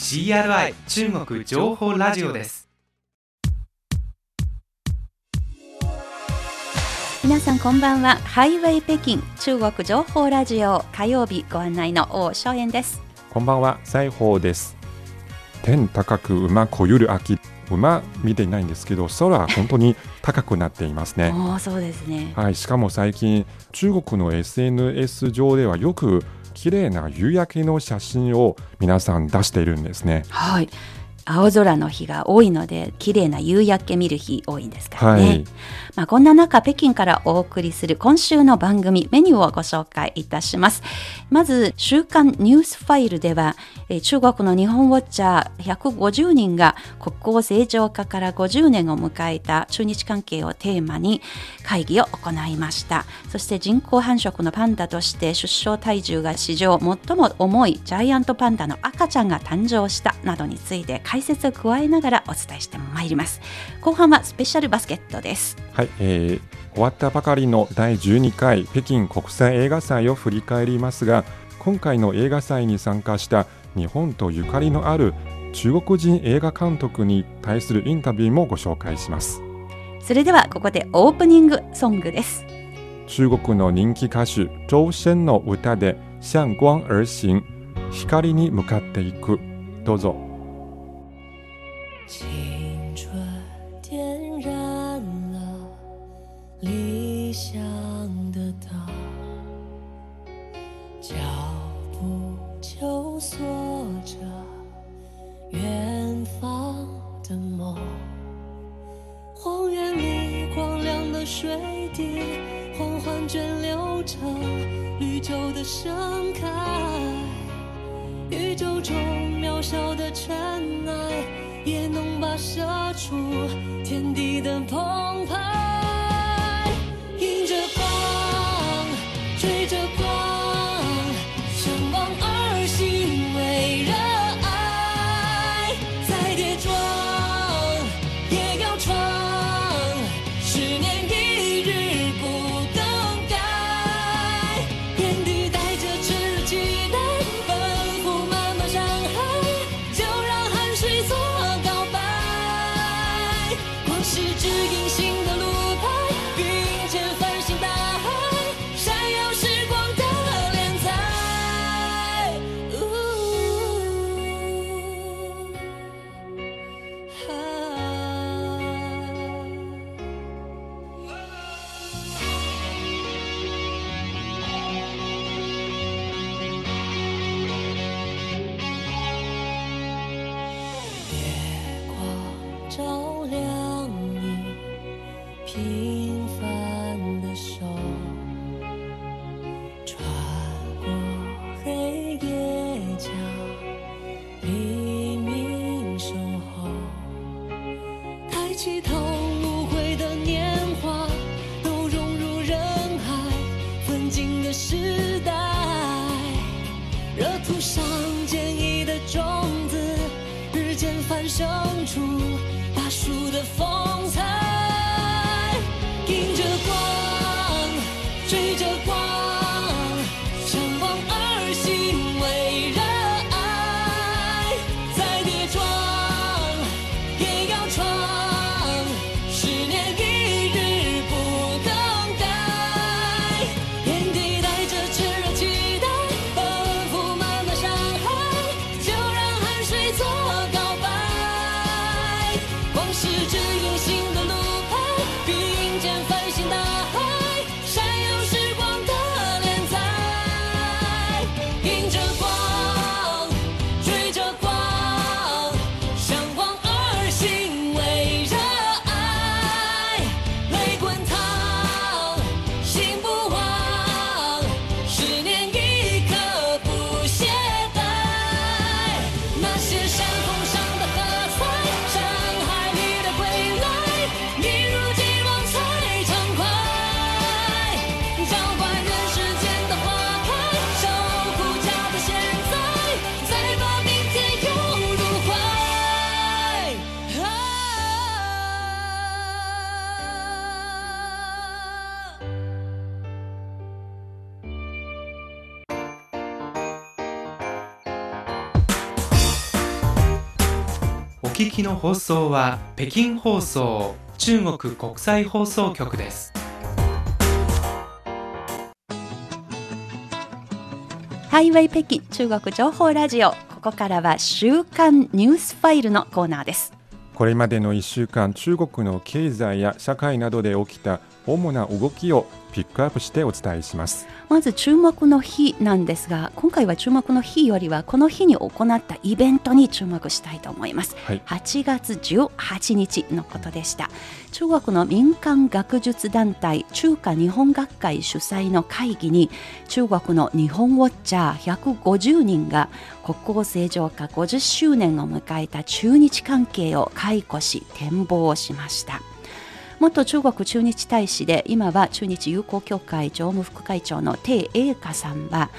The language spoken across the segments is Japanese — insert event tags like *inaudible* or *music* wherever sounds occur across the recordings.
CRI 中国情報ラジオです。皆さんこんばんは。ハイウェイ北京中国情報ラジオ。火曜日ご案内の王正円です。こんばんは、西宝です。天高く馬こゆる秋。馬見ていないんですけど、空本当に *laughs* 高くなっていますね。そうですね。はい、しかも最近、中国の SNS 上ではよく綺麗な夕焼けの写真を皆さん出しているんですね。はい青空の日が多いので綺麗な夕焼け見る日多いんですからね、はい。まあ、こんな中北京からお送りする今週の番組メニューをご紹介いたします。まず週刊ニュースファイルではえー中国の日本ウォッチャー150人が国交正常化から50年を迎えた中日関係をテーマに会議を行いました。そして人工繁殖のパンダとして出生体重が史上最も重いジャイアントパンダの赤ちゃんが誕生したなどについて解説を加えながらお伝えしてまいります。後半はスペシャルバスケットです。はい、えー終わったばかりの第12回北京国際映画祭を振り返りますが今回の映画祭に参加した日本とゆかりのある中国人映画監督に対するインタビューもご紹介します。それではここでオープニングソングです。中国の人気歌手周深の歌で「向光而行」光に向かっていく。どうぞ青春点燃了理想的灯，脚步求索着远方的梦。荒原里光亮的水滴，缓缓涓流成绿洲的盛开。宇宙中渺小的尘埃，也能跋涉出天地的澎湃。放送は北京放送中国国際放送局です。ハイウェイ北京中国情報ラジオ。ここからは週刊ニュースファイルのコーナーです。これまでの1週間中国の経済や社会などで起きた主な動きをピックアップしてお伝えします。まず注目の日なんですが今回は注目の日よりはこの日に行ったイベントに注目したいと思います、はい。8月18日のことでした。中国の民間学術団体中華日本学会主催の会議に中国の日本ウォッチャー150人が国交正常化50周年を迎えた中日関係を回顧し展望しました元中国駐日大使で今は中日友好協会常務副会長の鄭英華さんは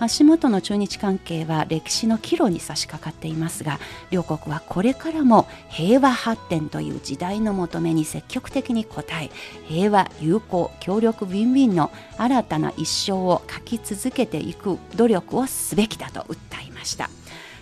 足元の中日関係は歴史の岐路に差し掛かっていますが両国はこれからも平和発展という時代の求めに積極的に応え平和友好協力ウィンウィンの新たな一生を書き続けていく努力をすべきだと訴えました。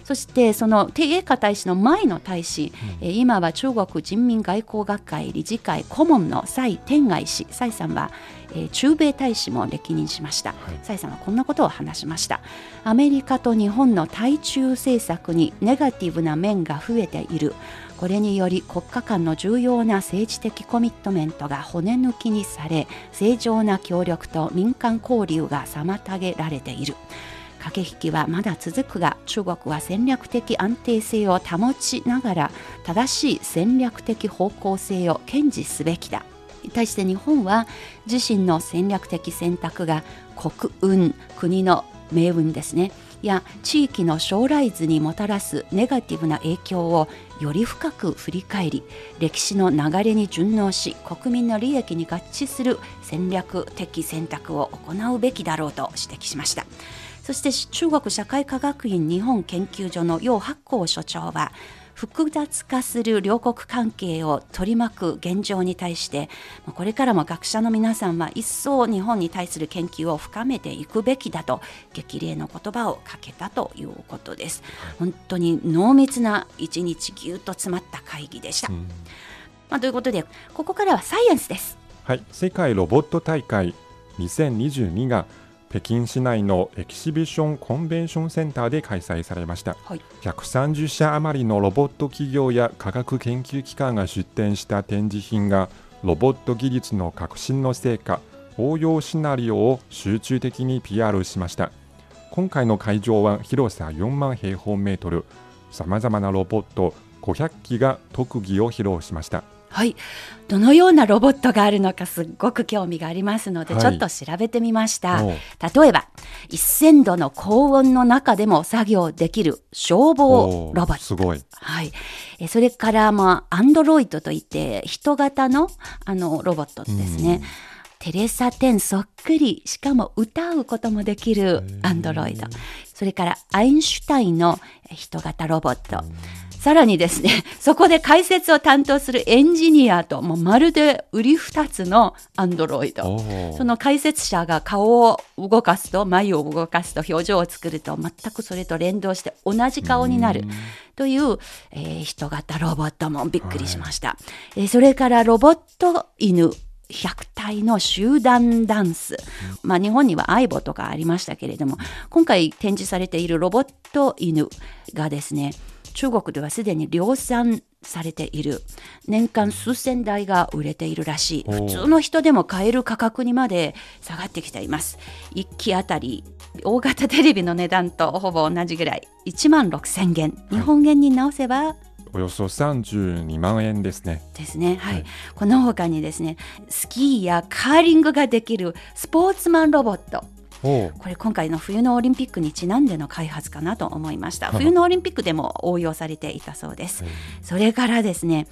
そしてその鄭英華大使の前の大使、えー今は中国人民外交学会理事会顧問の蔡天愛氏。蔡さんは、えー中米大使も歴任しました、蔡さんはこんなことを話しました。アメリカと日本の対中政策にネガティブな面が増えている。これにより国家間の重要な政治的コミットメントが骨抜きにされ正常な協力と民間交流が妨げられている駆け引きはまだ続くが中国は戦略的安定性を保ちながら正しい戦略的方向性を堅持すべきだ。対して日本は自身の戦略的選択が国運国の命運ですね。や地域の将来図にもたらすネガティブな影響をより深く振り返り歴史の流れに順応し国民の利益に合致する戦略的選択を行うべきだろうと指摘しました。そして中国社会科学院日本研究所の楊八甲所長は複雑化する両国関係を取り巻く現状に対してまあこれからも学者の皆さんは一層日本に対する研究を深めていくべきだと激励の言葉をかけたということです。本当に濃密な一日ぎゅっと詰まった会議でした。まあ、ということでここからはサイエンスです。はい、世界ロボット大会2022が北京市内のエキシビションコンベンションセンターで開催されました。はい。130社余りのロボット企業や科学研究機関が出展した展示品がロボット技術の革新の成果応用シナリオを集中的に PR しました。今回の会場は広さ4万平方メートル。さまざまなロボット500機が特技を披露しましたはい、どのようなロボットがあるのかすっごく興味がありますので、はい。ちょっと調べてみました。例えば1000度の高温の中でも作業できる消防ロボット。すごい。はい、えそれからまあアンドロイドといって人型のあのロボットですね、テレサ10そっくりしかも歌うこともできるアンドロイド。それからアインシュタインの人型ロボットさらにですね、*laughs* そこで解説を担当するエンジニアと、もうまるで売り二つのアンドロイド。その解説者が顔を動かすと、眉を動かすと、表情を作ると、全くそれと連動して同じ顔になるという、えー人型ロボットもびっくりしました。えーそれからロボット犬。100体の集団ダンス。まあ日本にはアイボとかありましたけれども、今回展示されているロボット犬がですね、中国ではすでに量産されている。年間数千台が売れているらしい。普通の人でも買える価格にまで下がってきています。1機あたり大型テレビの値段とほぼ同じぐらい。1万6000元。日本円に直せばおよそ32万円ですね。ですね、はい。はい。この他にですねスキーやカーリングができるスポーツマンロボットこれ今回の冬のオリンピックにちなんでの開発かなと思いました。は *laughs* い冬のオリンピックでも応用されていたそうです、それからですね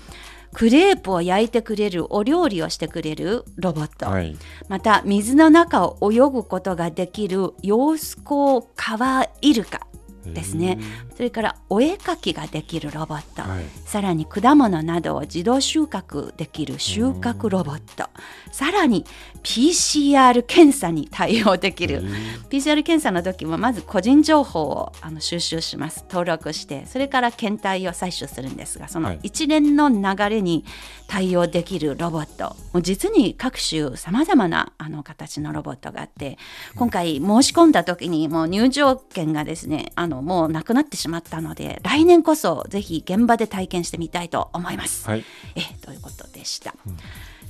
クレープを焼いてくれるお料理をしてくれるロボット、はい。また水の中を泳ぐことができるヨウスコウカワイルカですねそれからお絵描きができるロボット、はい。さらに果物などを自動収穫できる収穫ロボット。さらに PCR 検査に対応できる。PCR 検査の時もまず個人情報をあの収集します。登録して。それから検体を採取するんですがそのはい。一連の流れに対応できるロボット。もう実に各種さまざまなあの形のロボットがあって今回申し込んだ時にもう入場券がですねあのもうなくなってしまったので来年こそぜひ現場で体験してみたいと思います。はい。えということでした、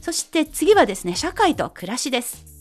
そして次はですね社会と暮らしです。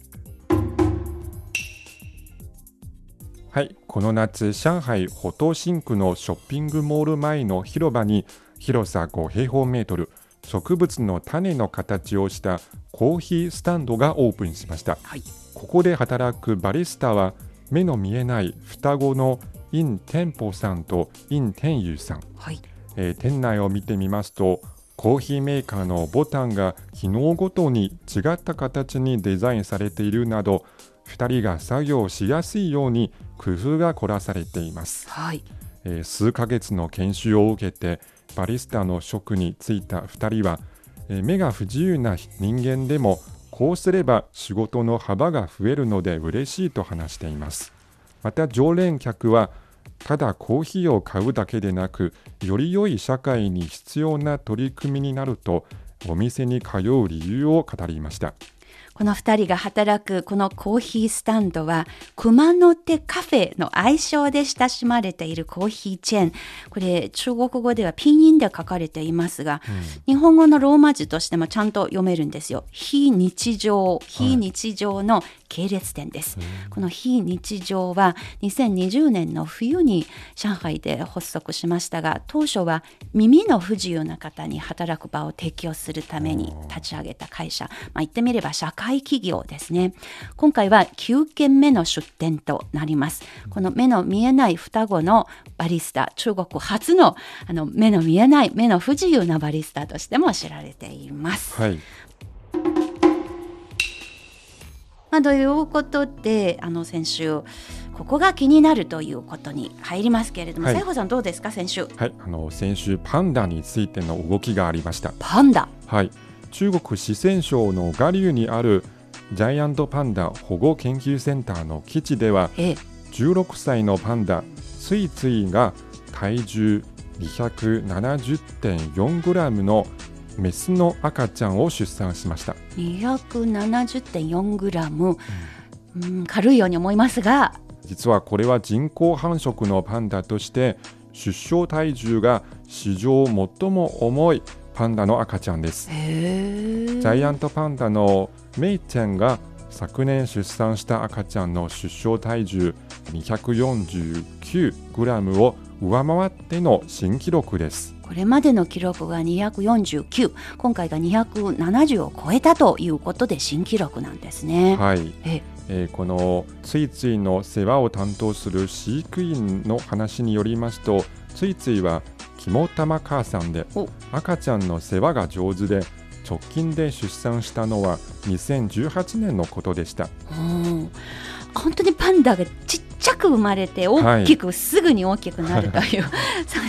はい、この夏、上海ホトシンクのショッピングモール前の広場に広さ5平方メートル、植物の種の形をしたコーヒースタンドがオープンしました。はい。ここで働くバリスタは目の見えない双子のイン・テンポさんとイン・テンユーさん、はい。えー店内を見てみますとコーヒーメーカーのボタンが機能ごとに違った形にデザインされているなど2人が作業しやすいように工夫が凝らされています、はい。えー数ヶ月の研修を受けてバリスタの職に就いた2人は、えー目が不自由な人間でもこうすれば仕事の幅が増えるので嬉しいと話しています。また常連客はただコーヒーを買うだけでなくより良い社会に必要な取り組みになるとお店に通う理由を語りました。この2人が働くこのコーヒースタンドは熊の手カフェの愛称で親しまれているコーヒーチェーン。これ中国語ではピンインで書かれていますが、日本語のローマ字としてもちゃんと読めるんですよ。非日常非日常の系列店です、この非日常は2020年の冬に上海で発足しましたが当初は耳の不自由な方に働く場を提供するために立ち上げた会社、まあ、言ってみれば社会企業ですね。今回は9件目の出店となります。この目の見えない双子のバリスタ中国初のあの目の見えない目の不自由なバリスタとしても知られています。はい。まあ、ということであの先週ここが気になるということに入りますけれども、はい。西郷さんどうですか先週。はい、あの先週パンダについての動きがありました。パンダ。はい、中国四川省の下流にあるジャイアントパンダ保護研究センターの基地ではええ。16歳のパンダついついが体重 270.4g のメスの赤ちゃんを出産しました。270.4g、うん、軽いように思いますが。実はこれは人工繁殖のパンダとして出生体重が史上最も重いパンダの赤ちゃんですジャイアントパンダのメイちゃんが昨年出産した赤ちゃんの出生体重 249g を上回っての新記録です。これまでの記録が249今回が270を超えたということで新記録なんですね。はい、ええーこのついついの世話を担当する飼育員の話によりますとついついは肝玉母さんでお赤ちゃんの世話が上手で直近で出産したのは2018年のことでした。うん本当にパンダがちっちゃく生まれて大きく、すぐに大きくなるという、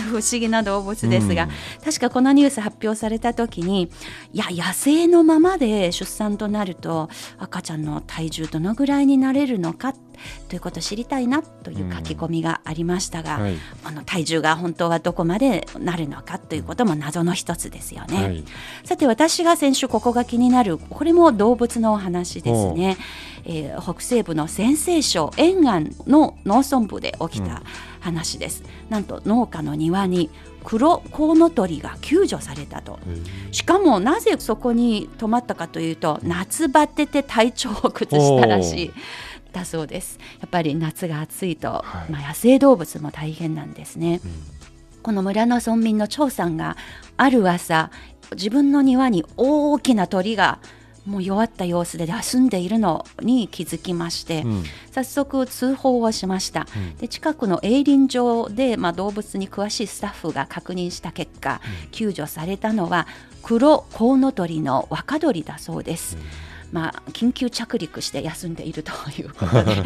不思議な動物ですが、うん。確かこのニュース発表された時にいや野生のままで出産となると赤ちゃんの体重どのぐらいになれるのかということを知りたいなという書き込みがありましたが、はい、あの体重が本当はどこまでなるのかということも謎の一つですよね。はい、さて私が先週ここが気になるこれも動物のお話ですね、えー北西部の陝西省沿岸の農村部で起きた話です、なんと農家の庭に黒コウノトリが救助されたと。しかもなぜそこに泊まったかというと夏バテて体調を崩したらしいだそうです。やっぱり夏が暑いと、はい。まあ、野生動物も大変なんですね、この村の村民の張さんがある朝自分の庭に大きな鳥がもう弱った様子で休んでいるのに気づきまして、うん。早速通報をしました、で近くの営林場で、まあ、動物に詳しいスタッフが確認した結果、救助されたのは黒コウノトリの若鳥だそうです、まあ、緊急着陸して休んでいるということで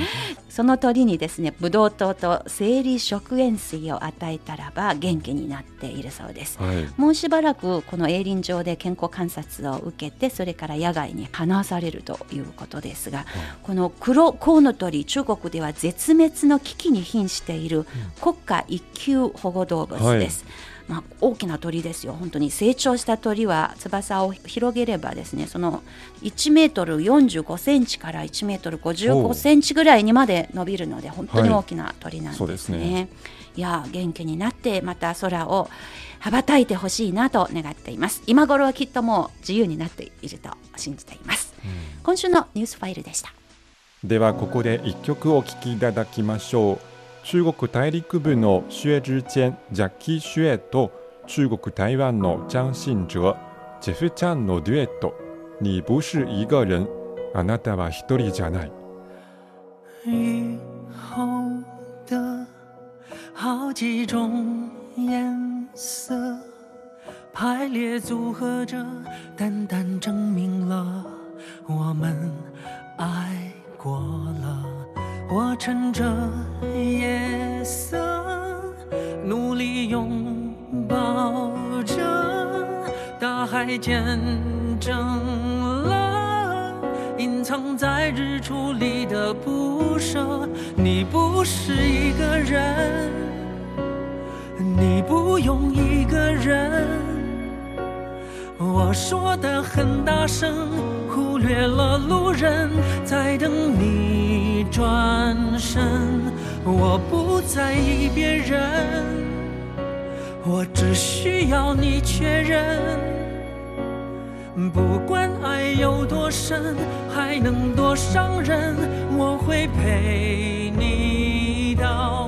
その鳥にですねブドウ糖と生理食塩水を与えたらば元気になっているそうです。はい。もうしばらくこの営林場で健康観察を受けてそれから野外に放されるということですが、この黒コウノトリ中国では絶滅の危機に瀕している国家一級保護動物です。まあ、大きな鳥ですよ。本当に成長した鳥は翼を広げればですねその1メートル45センチから1メートル55センチぐらいにまで伸びるので本当に大きな鳥なんですね。そうですね。いやー元気になってまた空を羽ばたいてほしいなと願っています。今頃はきっともう自由になっていると信じています、今週のニュースファイルでした。ではここで一曲お聴きいただきましょう中国大陸部の薛之谦ジャッキー・シュエと中国台湾の張信哲ジェフちゃんのデュエット「你不是一个人あなたは一人じゃない」雨后的好几种颜色排列组合着，淡淡证明了我们爱过了。 我趁着夜色，努力拥抱着大海，见证了隐藏在日出里的不舍。你不是一个人，你不用一个人。我说的很大声，忽略了路人在等你转身。我不在意别人，我只需要你确认。不管爱有多深，还能多伤人，我会陪你到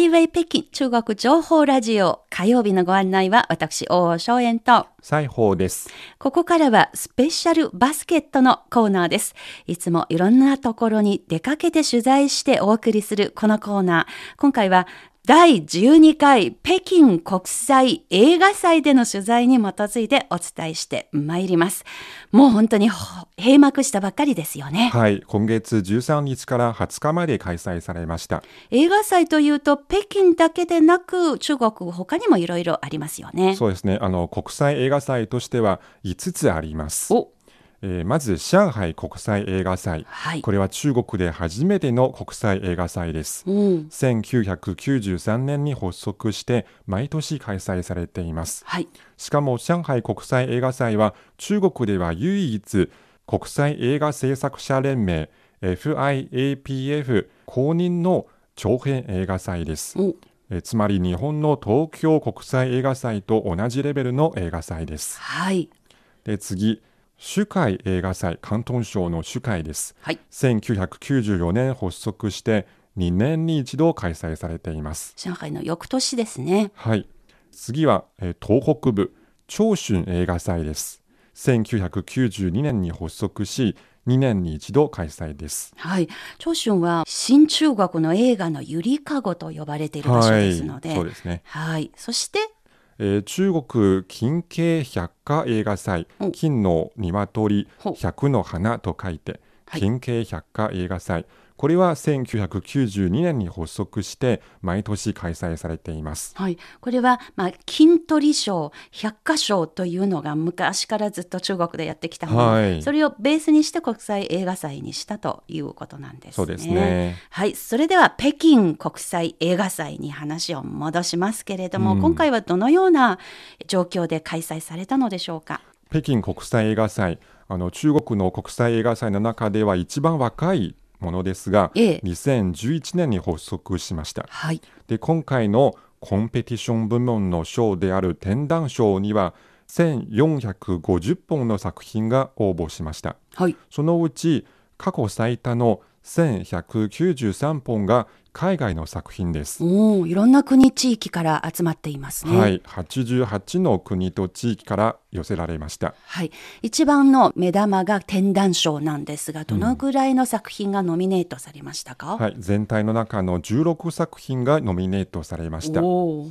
イウェイ北京中国情報ラジオ火曜日のご案内は私大正円と西宝ですここからはスペシャルバスケットのコーナーです。いつもいろんなところに出かけて取材してお送りするこのコーナー。今回は第12回北京国際映画祭での取材に基づいてお伝えしてまいります。もう本当にほ閉幕したばっかりですよね。はい今月13日から20日まで開催されました映画祭というと北京だけでなく中国他にもいろいろありますよね。そうですねあの国際映画祭としては5つありますおえーまず上海国際映画祭、はい。これは中国で初めての国際映画祭です、うん。1993年に発足して毎年開催されています。はい。しかも上海国際映画祭は中国では唯一国際映画制作者連盟 FIAPF 公認の長編映画祭です。おえーつまり日本の東京国際映画祭と同じレベルの映画祭です。はい。で次主会映画祭広東省の主会ですはい。1994年発足して2年に一度開催されています上海の翌年ですね。はい次は、えー東北部長春映画祭です1992年に発足し2年に一度開催ですはい。長春は新中国の映画のゆりかごと呼ばれている場所ですので。はいそうですねはい。そして、えー中国金系百花映画祭。お金の鶏百の花と書いてはい。金系百花映画祭これは1992年に発足して毎年開催されていますはい。これは、まあ、金鳥賞、百花賞というのが昔からずっと中国でやってきたもの、はいそれをベースにして国際映画祭にしたということなんですね。そうですねはい。それでは北京国際映画祭に話を戻しますけれども、うん今回はどのような状況で開催されたのでしょうか？北京国際映画祭あの中国の国際映画祭の中では一番若いものですが、ええ2011年に発足しましたはい。で今回のコンペティション部門の賞である天壇賞には1450本の作品が応募しましたはい。そのうち過去最多の1193本が海外の作品です。おお、いろんな国地域から集まっていますね。はい、88の国と地域から寄せられました。はい、一番の目玉が天壇賞なんですが、どのぐらいの作品がノミネートされましたか？はい、全体の中の16作品がノミネートされました。こ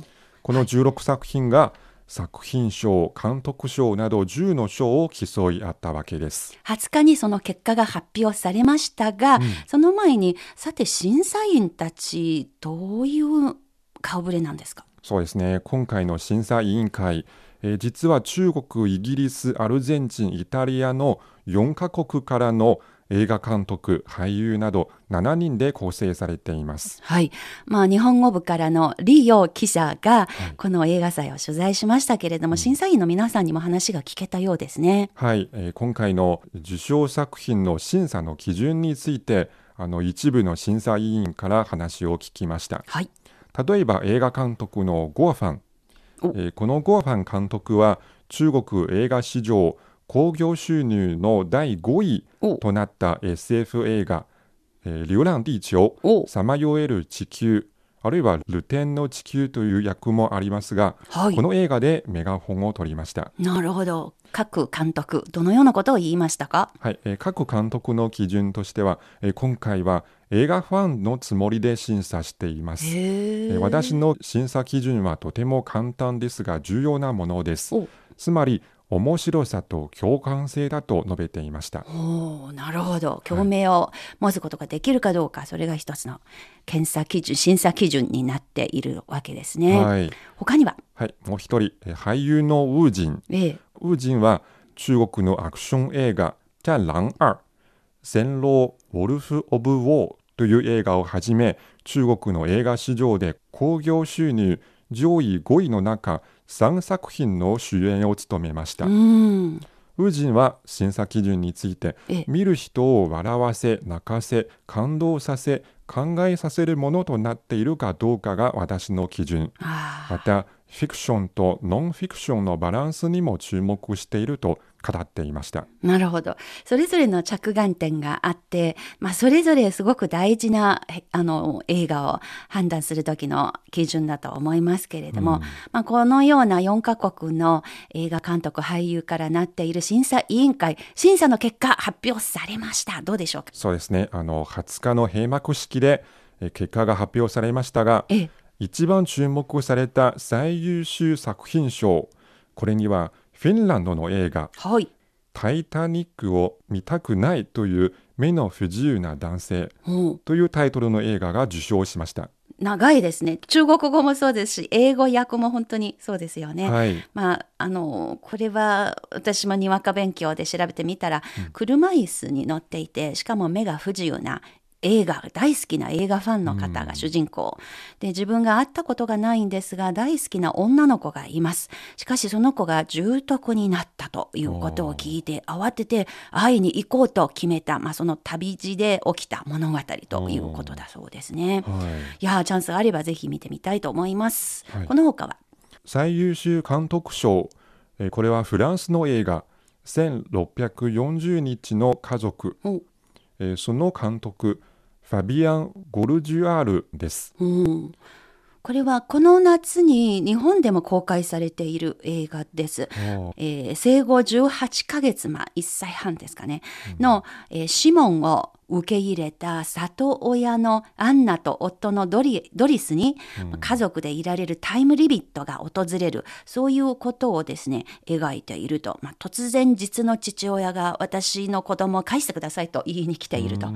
の16作品が作品賞、監督賞など10の賞を競い合ったわけです。20日にその結果が発表されましたが、その前にさて審査員たちどういう顔ぶれなんですか？そうですね、今回の審査委員会、えー実は中国、イギリス、アルゼンチン、イタリアの4カ国からの映画監督、俳優など7人で構成されています。はい。まあ、日本語部からの李陽記者が、この映画祭を取材しましたけれども、審査員の皆さんにも話が聞けたようですね。はい、えー今回の受賞作品の審査の基準について、あの一部の審査委員から話を聞きました。はい。例えば映画監督のゴアファン、えおーこのゴアファン監督は中国映画史上興行収入の第5位おとなった SF 映画「えー流浪地球お」さまよえる地球あるいは「ルテンの地球」という役もありますが、はいこの映画でメガホンを取りました。なるほど。各監督、どのようなことを言いましたか？はい、えー各監督の基準としては、えー今回は映画ファンのつもりで審査しています。えー私の審査基準はとても簡単ですが重要なものですお。つまり面白さと共感性だと述べていました。おーなるほど。共鳴を持つことができるかどうか、それが一つの検査基準、審査基準になっているわけですね。はい、他には、はい、もう一人、えー俳優のウージン。ええ、ウージンは中国のアクション映画「战狼二戦狼ウォルフ・オブ・ウォー」という映画をはじめ中国の映画史上で興行収入上位5位の中3作品の主演を務めました。うーん、ウージンは審査基準についてええ。見る人を笑わせ泣かせ感動させ考えさせるものとなっているかどうかが私の基準。あまたフィクションとノンフィクションのバランスにも注目していると語っていました。ーなるほど。それぞれの着眼点があって、まあ、それぞれすごく大事な、へあの、映画を判断する時の基準だと思いますけれども、まあ、このような4カ国の映画監督、俳優からなっている審査委員会、審査の結果発表されました。どうでしょうか？そうですね。あの20日の閉幕式でえー結果が発表されましたがええ、一番注目された最優秀作品賞これにはフィンランドの映画はい。「タイタニックを見たくない」という目の不自由な男性うんというタイトルの映画が受賞しました。長いですね。中国語もそうですし、英語訳も本当にそうですよね。はい、まあ、あの、これは私もにわか勉強で調べてみたら、車椅子に乗っていて、しかも目が不自由な映画、大好きな映画ファンの方が主人公。で、自分が会ったことがないんですが、大好きな女の子がいます。しかしその子が重篤になったということを聞いて、慌てて会いに行こうと決めた、まあ、その旅路で起きた物語ということだそうですね。はい。いやーチャンスがあればぜひ見てみたいと思います。はい。この他は？最優秀監督賞、えーこれはフランスの映画「1640日の家族。お」えーその監督ファビアン・ゴルジュアールです。うん、これはこの夏に日本でも公開されている映画です。えー生後18ヶ月、まあ、1歳半ですかね、の、えーシモンを受け入れた里親のアンナと夫のドリドリスに、家族でいられるタイムリミットが訪れる。そういうことをですね描いていると、まあ、突然実の父親が私の子供を返してくださいと言いに来ていると、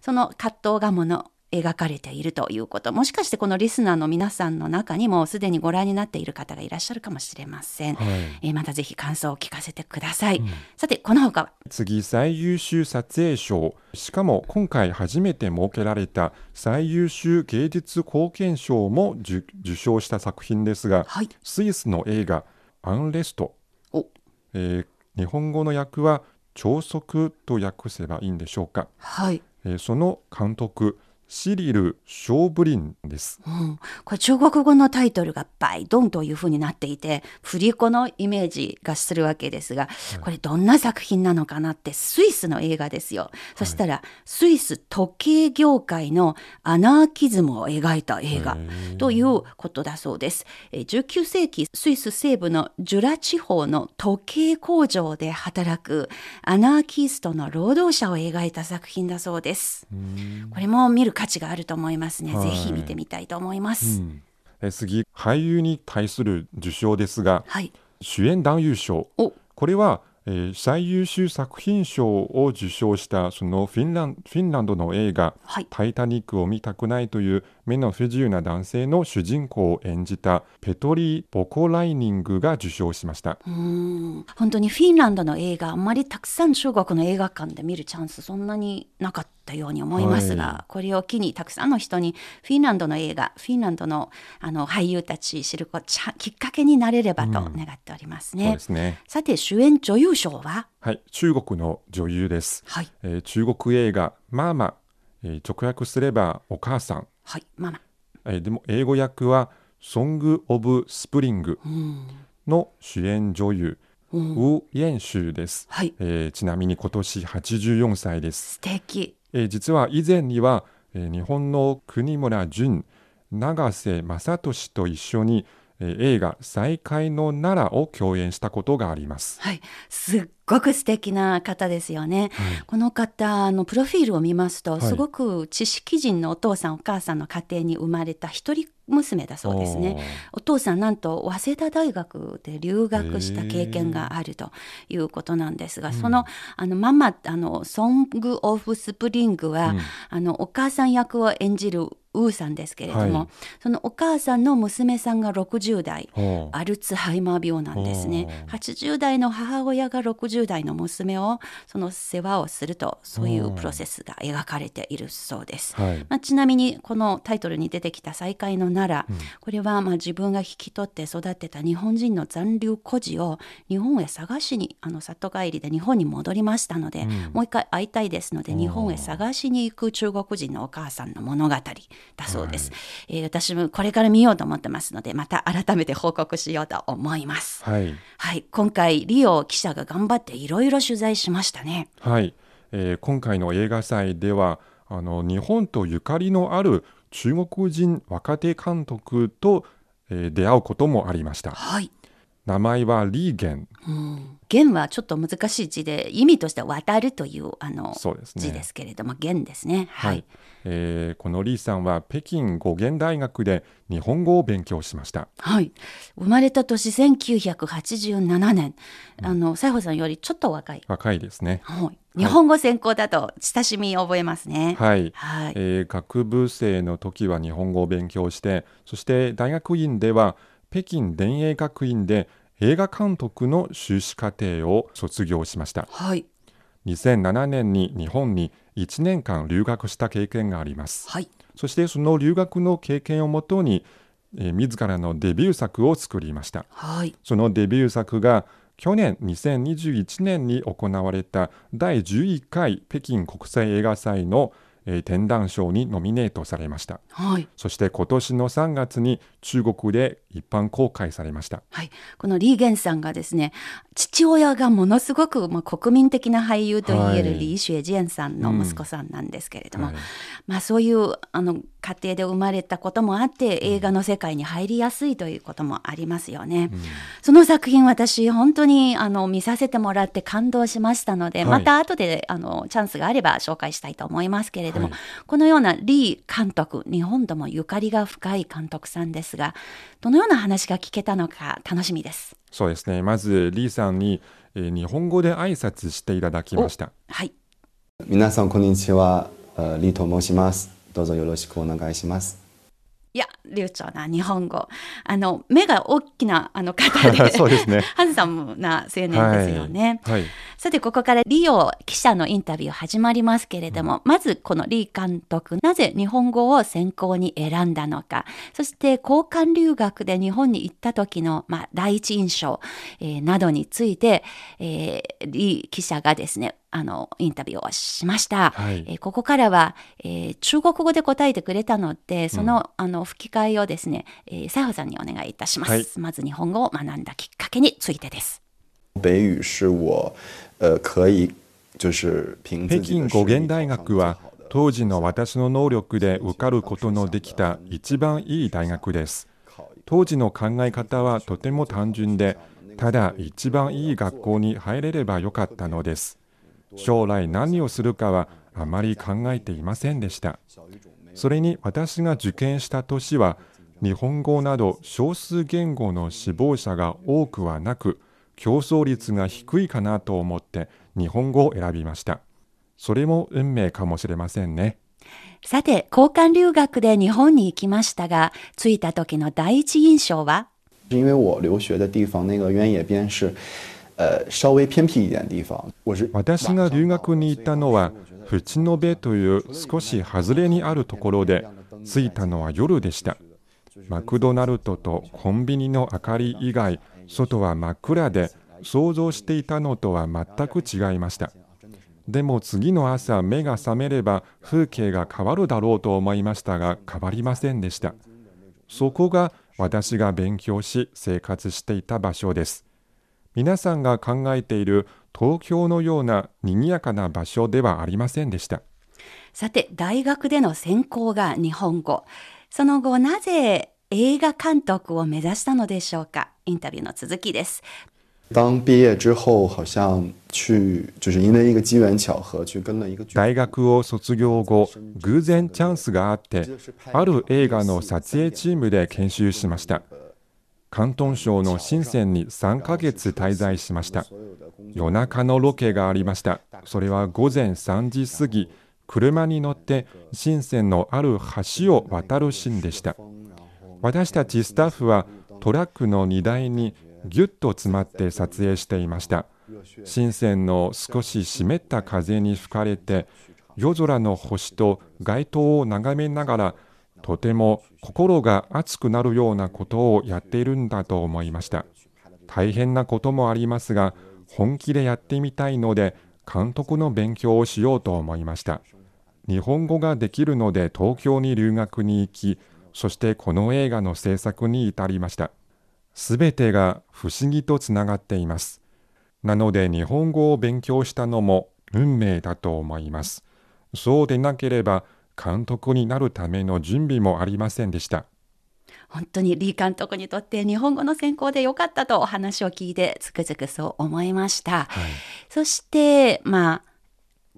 その葛藤がもの描かれているということもしかしてこのリスナーの皆さんの中にもすでにご覧になっている方がいらっしゃるかもしれません、はい。えーまたぜひ感想を聞かせてください、さてこの他は次最優秀撮影賞しかも今回初めて設けられた最優秀芸術貢献賞も受受賞した作品ですが、はい。スイスの映画「アンレスト。お」えー日本語の訳は「朝息」と訳せばいいんでしょうか、はい。えーその監督シリル・ショーブリンです。うん、これ中国語のタイトルがバイドンというふうになっていて、振り子のイメージがするわけですが、これどんな作品なのかなって、スイスの映画ですよ。そしたら、スイス時計業界のアナーキズムを描いた映画ということだそうです。えー19世紀、スイス西部のジュラ地方の時計工場で働くアナーキストの労働者を描いた作品だそうです。これも見る価値があると思いますね。はいぜひ見てみたいと思います。え次、俳優に対する受賞ですが、はい。主演男優賞。お、これは、えー最優秀作品賞を受賞したそのフィンランフィンランドの映画はい「タイタニックを見たくない」という目の不自由な男性の主人公を演じたペトリー・ボコライニングが受賞しました。うーん本当にフィンランドの映画あんまりたくさん中国の映画館で見るチャンスそんなになかったように思いますが、はこれを機にたくさんの人にフィンランドの映画フィンランドのあの俳優たち知るこちゃきっかけになれればと願っておりますそうね。ですね。さて主演女優賞は？はい、中国の女優です。はい。えー中国映画「マーマ」えー直訳すれば「お母さん。はい。ママ」えーでも英語訳は「 Song of Spring うん」の主演女優、ウー・イェンシュです、はい。えーちなみに今年84歳です、素敵えー実は以前には、えー日本の国村淳永瀬正敏と一緒に、映画「再会の奈良」を共演したことがあります。はい、すっごく素敵な方ですよね。この方のプロフィールを見ますと、いすごく知識人のお父さんお母さんの家庭に生まれた一人娘だそうですね。お父さんなんと早稲田大学で留学した経験があるということなんですが、そのあのママあの Song of Spring は、あのお母さん役を演じるウーさんですけれども、はいそのお母さんの娘さんが60代。アルツハイマー病なんですね。80代の母親が60代の娘をその世話をするとそういうプロセスが描かれているそうです。はい。まあ、ちなみにこのタイトルに出てきた「再会の奈良」これはまあ自分が引き取って育てた日本人の残留孤児を日本へ探しにあの里帰りで日本に戻りましたので、もう一回会いたいですので日本へ探しに行く中国人のお母さんの物語だそうです、えー私もこれから見ようと思ってますのでまた改めて報告しようと思います。はい。はい、今回リオ記者が頑張っていろいろ取材しましたね。はい、えー今回の映画祭ではあの日本とゆかりのある中国人若手監督と、えー出会うこともありましたはい。名前はリーゲンうん、元はちょっと難しい字で意味としては渡るというあのそうですね字ですけれども元ですね。はい。えーこのリーさんは北京語源大学で日本語を勉強しましたはい。生まれた年1987年、あの西郷さんよりちょっと若い。若いですねはい。日本語専攻だと親しみ覚えますね。はい、はい。えー学部生の時は日本語を勉強してそして大学院では北京電影学院で映画監督の修士課程を卒業しましたはい。2007年に日本に1年間留学した経験がありますはい。そしてその留学の経験をもとに、えー自らのデビュー作を作りましたはい。そのデビュー作が去年2021年に行われた第11回北京国際映画祭の、えー展覧賞にノミネートされました。はい。そして今年の3月に中国で一般公開されました。はい、このリーゲンさんがですね父親がものすごく、まあ、国民的な俳優といえはいるリー・シュエジェンさんの息子さんなんですけれども、はいまあ、そういうあの家庭で生まれたこともあって映画の世界に入りやすいということもありますよね。その作品私本当にあの見させてもらって感動しましたので、はい。また後であのチャンスがあれば紹介したいと思いますけれども、はい。このようなリー監督日本ともゆかりが深い監督さんですがどのような話が聞けたのか楽しみです。そうですねまずリーさんに、えー日本語で挨拶していただきましたはい皆さんこんにちは、えーリーと申します。どうぞよろしくお願いします。いや流暢な日本語。あの、目が大きなあの方で、*laughs* そうですね。ハンサムな青年ですよね。はい。さて、ここからリオ記者のインタビュー始まりますけれども、まずこのリ監督、なぜ日本語を専攻に選んだのか、そして交換留学で日本に行った時の、まあ、第一印象、えーなどについて、えーリ記者がですね、あの、インタビューをしました。はいえーここからは、えー中国語で答えてくれたので、その、あの、吹き替えをですね、えー、西穂さんにお願いいたします。はいまず日本語を学んだきっかけについてです。北语是我，呃，可以就是凭自北京語源大学は当時の私の能力で受かることのできた一番いい大学です。当時の考え方はとても単純で、ただ一番いい学校に入れればよかったのです。将来何をするかはあまり考えていませんでした。それに私が受験した年は日本語など少数言語の志望者が多くはなく競争率が低いかなと思って日本語を選びました。それも運命かもしれませんね。さて、交換留学で日本に行きましたが、着いた時の第一印象は？是因为我留学的地方那个原野边是，私が留学に行ったのは淵野辺という少し外れにあるところで着いたのは夜でした。マクドナルドとコンビニの明かり以外外は真っ暗で想像していたのとは全く違いました。でも次の朝目が覚めれば風景が変わるだろうと思いましたが変わりませんでした。そこが私が勉強し生活していた場所です。皆さんが考えている東京のような賑やかな場所ではありませんでした。さて、大学での専攻が日本語。その後、なぜ映画監督を目指したのでしょうか？インタビューの続きです。当毕业之后，好像去就是因为一个机缘巧合去跟了一个剧大学を卒業後、偶然チャンスがあって、ある映画の撮影チームで研修しました。広東省の深センに3ヶ月滞在しました。夜中のロケがありました。それは午前3時過ぎ、車に乗って深センのある橋を渡るシーンでした。私たちスタッフはトラックの荷台にぎゅっと詰まって撮影していました。深センの少し湿った風に吹かれて、夜空の星と街灯を眺めながら、とても心が熱くなるようなことをやっているんだと思いました。大変なこともありますが、本気でやってみたいので、監督の勉強をしようと思いました。日本語ができるので東京に留学に行き、そしてこの映画の制作に至りました。すべてが不思議とつながっています。なので日本語を勉強したのも運命だと思います。そうでなければ監督になるための準備もありませんでした。本当にリー監督にとって日本語の専攻でよかったとお話を聞いてつくづくそう思いました。そして、まあ、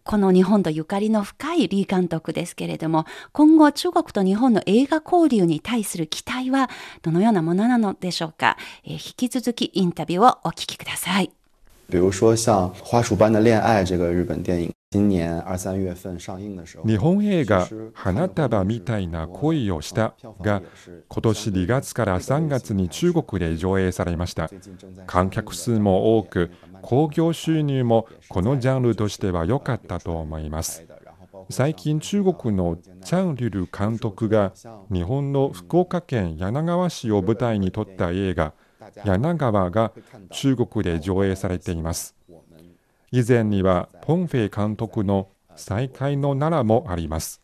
この日本とゆかりの深いリー監督ですけれども、今後中国と日本の映画交流に対する期待はどのようなものなのでしょうか、えー引き続きインタビューをお聞きください。比如说像《花束般的恋爱》这个日本电影，日本映画「花束みたいな恋をした」が今年2月から3月に中国で上映されました。観客数も多く興行収入もこのジャンルとしては良かったと思います。最近中国のチャン・リュル監督が日本の福岡県柳川市を舞台に撮った映画「柳川」が中国で上映されています以前にはポン・フェイ監督の「再会の奈良」もあります。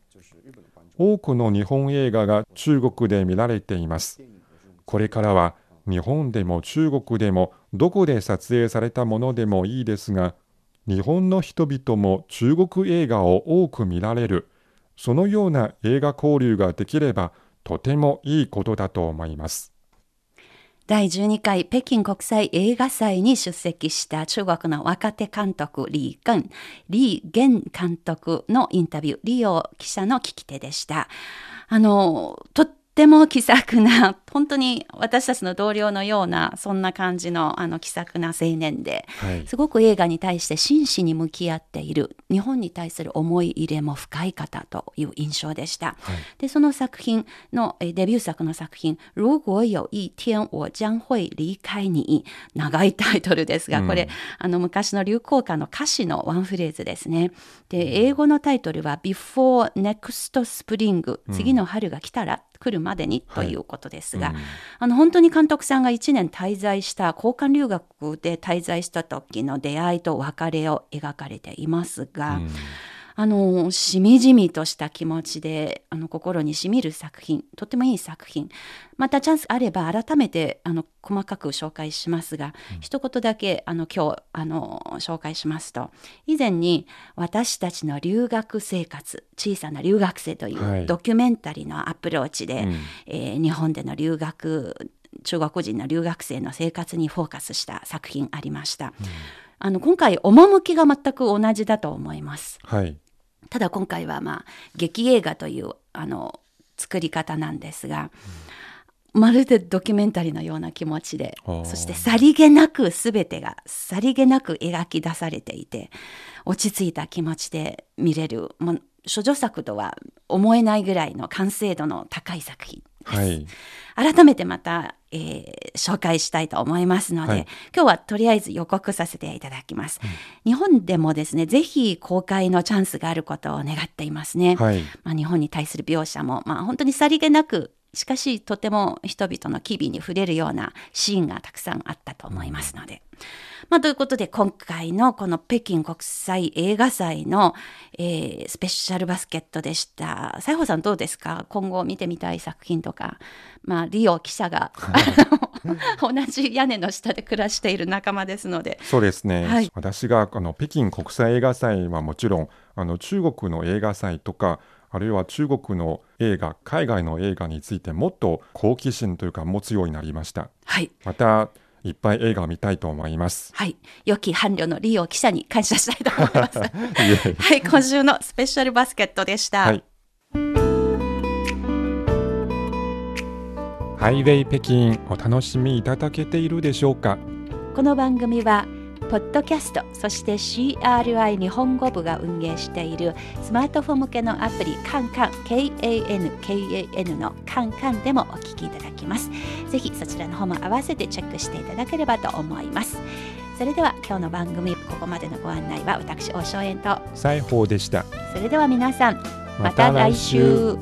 多くの日本映画が中国で見られています。これからは日本でも中国でもどこで撮影されたものでもいいですが日本の人々も中国映画を多く見られる。そのような映画交流ができればとてもいいことだと思います。第12回北京国際映画祭に出席した中国の若手監督李根、李元、監督のインタビュー、李王記者の聞き手でした。あの、とっっても気さくな *laughs* 本当に私たちの同僚のようなそんな感じのあの気さくな青年で、はい。すごく映画に対して真摯に向き合っている日本に対する思い入れも深い方という印象でした。はい。でその作品のえーデビュー作の作品「如果有一天我将会離開に」長いタイトルですが、うん。これあの昔の流行歌の歌詞のワンフレーズですね。で英語のタイトルは「Before Next Spring」次の春が来たら来るまでにということですが、うんあの本当に監督さんが1年滞在した交換留学で滞在した時の出会いと別れを描かれていますが、うんあのしみじみとした気持ちであの心にしみる作品とてもいい作品。またチャンスあれば改めてあの細かく紹介しますが、一言だけあの今日あの紹介しますと。以前に私たちの留学生活小さな留学生といはい。うドキュメンタリーのアプローチで、うん。えー日本での留学中国人の留学生の生活にフォーカスした作品ありました。あの今回趣が全く同じだと思います。はいただ今回はまあ劇映画というあの作り方なんですが、まるでドキュメンタリーのような気持ちでそしてさりげなく全てがさりげなく描き出されていて落ち着いた気持ちで見れるもう処女作とは思えないぐらいの完成度の高い作品です。はい改めてまた、えー紹介したいと思いますので、はい。今日はとりあえず予告させていただきます、日本でもですねぜひ公開のチャンスがあることを願っていますね、はい。まあ、日本に対する描写も、まあ、本当にさりげなくしかしとても人々の機微に触れるようなシーンがたくさんあったと思いますので。まあ、ということで今回のこの北京国際映画祭の、えースペシャルバスケットでした。西郷さんどうですか？今後見てみたい作品とか。まあ、リオ記者が *laughs* 同じ屋根の下で暮らしている仲間ですので。そうですね、はい私があの北京国際映画祭はもちろんあの中国の映画祭とかあるいは中国の映画海外の映画についてもっと好奇心というか持つようになりましたはい。またいっぱい映画を見たいと思いますはい。良き伴侶のリオ記者に感謝したいと思います。*laughs* いえはい。今週のスペシャルバスケットでした。はいハイウェイ北京お楽しみいただけているでしょうか？この番組はポッドキャストそして CRI 日本語部が運営しているスマートフォン向けのアプリカンカン KANKAN のカンカンでもお聞きいただきます。ぜひそちらの方も合わせてチェックしていただければと思います。それでは今日の番組ここまでのご案内は私大正円と。西宝でした。それでは皆さんまた来週